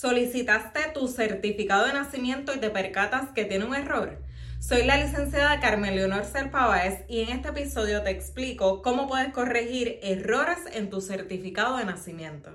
¿Solicitaste tu certificado de nacimiento y te percatas que tiene un error? Soy la licenciada Carmen Leonor Serpáez y en este episodio te explico cómo puedes corregir errores en tu certificado de nacimiento.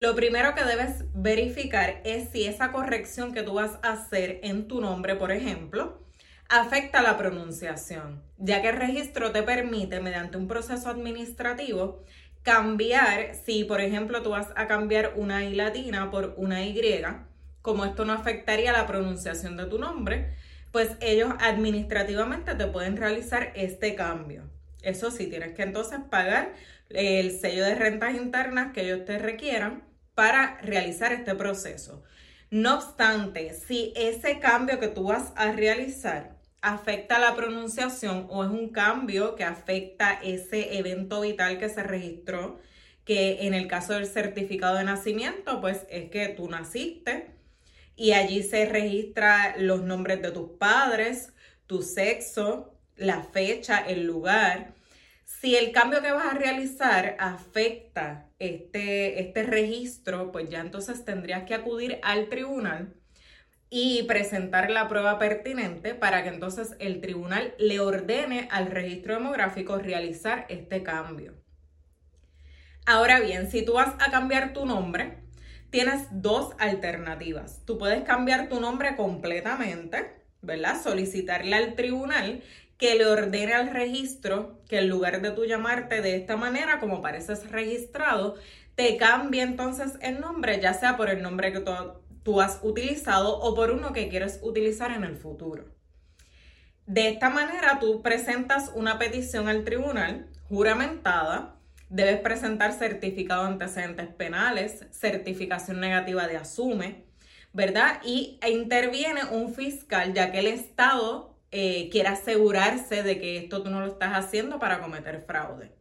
Lo primero que debes verificar es si esa corrección que tú vas a hacer en tu nombre, por ejemplo, afecta la pronunciación, ya que el registro te permite, mediante un proceso administrativo, cambiar, si por ejemplo tú vas a cambiar una I latina por una Y, como esto no afectaría la pronunciación de tu nombre, pues ellos administrativamente te pueden realizar este cambio. Eso sí, tienes que entonces pagar el sello de rentas internas que ellos te requieran para realizar este proceso. No obstante, si ese cambio que tú vas a realizar afecta la pronunciación o es un cambio que afecta ese evento vital que se registró, que en el caso del certificado de nacimiento, pues es que tú naciste y allí se registra los nombres de tus padres, tu sexo, la fecha, el lugar. Si el cambio que vas a realizar afecta este, este registro, pues ya entonces tendrías que acudir al tribunal y presentar la prueba pertinente para que entonces el tribunal le ordene al registro demográfico realizar este cambio. Ahora bien, si tú vas a cambiar tu nombre, tienes dos alternativas. Tú puedes cambiar tu nombre completamente, ¿verdad? Solicitarle al tribunal que le ordene al registro que en lugar de tú llamarte de esta manera, como pareces registrado, te cambie entonces el nombre, ya sea por el nombre que tú, has utilizado o por uno que quieres utilizar en el futuro. De esta manera, tú presentas una petición al tribunal juramentada, debes presentar certificado de antecedentes penales, certificación negativa de asume, ¿verdad? Y interviene un fiscal, ya que el Estado eh, quiere asegurarse de que esto tú no lo estás haciendo para cometer fraude.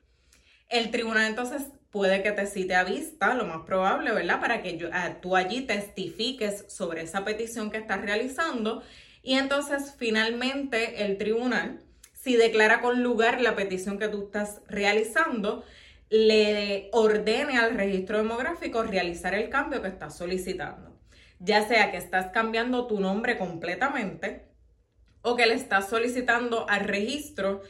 El tribunal entonces puede que te cite a vista, lo más probable, ¿verdad? Para que ah, tú allí testifiques sobre esa petición que estás realizando y entonces finalmente el tribunal, si declara con lugar la petición que tú estás realizando, le ordene al registro demográfico realizar el cambio que estás solicitando. Ya sea que estás cambiando tu nombre completamente, o que le estás solicitando al registro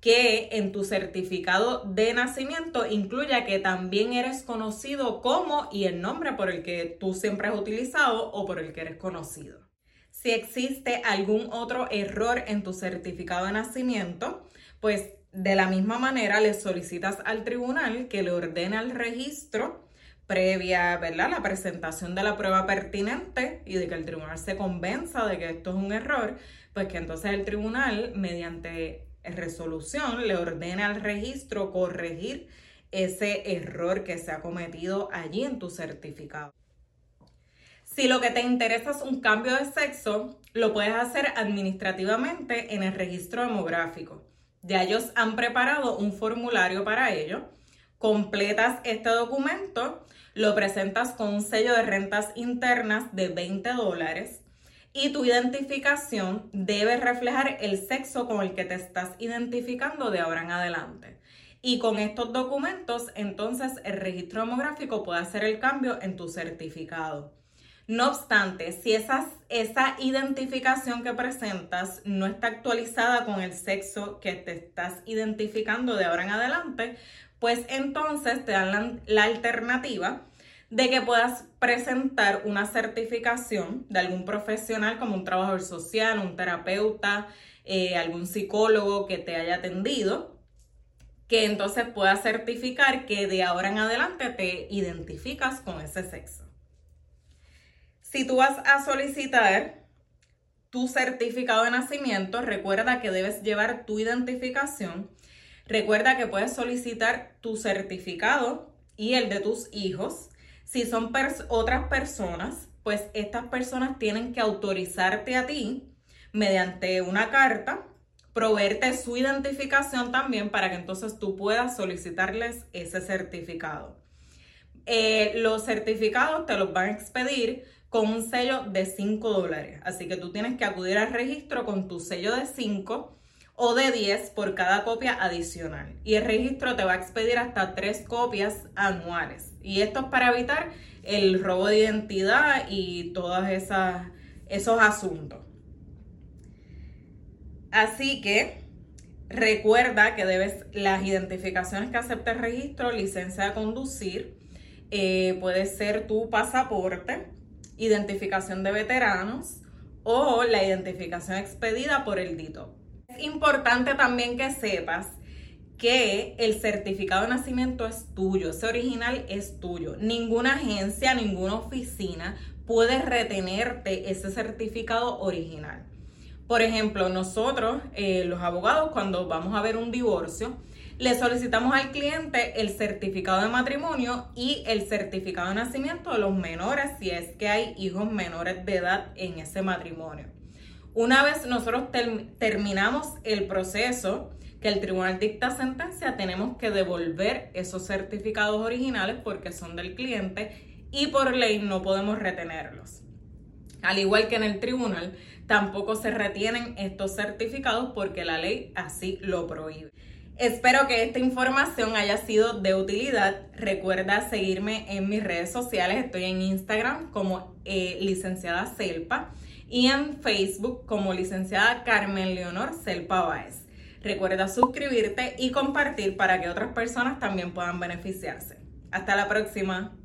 que en tu certificado de nacimiento incluya que también eres conocido como y el nombre por el que tú siempre has utilizado o por el que eres conocido. Si existe algún otro error en tu certificado de nacimiento, pues de la misma manera le solicitas al tribunal que le ordene al registro previa, ¿verdad? La presentación de la prueba pertinente y de que el tribunal se convenza de que esto es un error, pues que entonces el tribunal, mediante resolución, le ordena al registro corregir ese error que se ha cometido allí en tu certificado. Si lo que te interesa es un cambio de sexo, lo puedes hacer administrativamente en el registro demográfico. Ya ellos han preparado un formulario para ello. Completas este documento, lo presentas con un sello de rentas internas de 20 dólares y tu identificación debe reflejar el sexo con el que te estás identificando de ahora en adelante. Y con estos documentos, entonces el registro demográfico puede hacer el cambio en tu certificado. No obstante, si esa identificación que presentas no está actualizada con el sexo que te estás identificando de ahora en adelante, pues entonces te dan la alternativa de que puedas presentar una certificación de algún profesional como un trabajador social, un terapeuta, eh, algún psicólogo que te haya atendido, que entonces pueda certificar que de ahora en adelante te identificas con ese sexo. Si tú vas a solicitar tu certificado de nacimiento, recuerda que debes llevar tu identificación. Recuerda que puedes solicitar tu certificado y el de tus hijos si son otras personas, pues estas personas tienen que autorizarte a ti mediante una carta, proveerte su identificación también para que entonces tú puedas solicitarles ese certificado. Eh, los certificados te los van a expedir con un sello de 5 dólares. Así que tú tienes que acudir al registro con tu sello de 5 o de 10 por cada copia adicional. Y el registro te va a expedir hasta 3 copias anuales. Y esto es para evitar el robo de identidad y todos esos asuntos. Así que recuerda que debes las identificaciones que acepta el registro, licencia de conducir, eh, puede ser tu pasaporte, identificación de veteranos o la identificación expedida por el DITO. Importante también que sepas que el certificado de nacimiento es tuyo, ese original es tuyo. Ninguna agencia, ninguna oficina puede retenerte ese certificado original. Por ejemplo, nosotros, eh, los abogados, cuando vamos a ver un divorcio, le solicitamos al cliente el certificado de matrimonio y el certificado de nacimiento de los menores si es que hay hijos menores de edad en ese matrimonio. Una vez nosotros terminamos el proceso, que el tribunal dicta sentencia, tenemos que devolver esos certificados originales porque son del cliente y por ley no podemos retenerlos. Al igual que en el tribunal, tampoco se retienen estos certificados porque la ley así lo prohíbe. Espero que esta información haya sido de utilidad. Recuerda seguirme en mis redes sociales. Estoy en Instagram como eh, licenciada Selpa y en Facebook como licenciada Carmen Leonor Selpa Báez. Recuerda suscribirte y compartir para que otras personas también puedan beneficiarse. Hasta la próxima.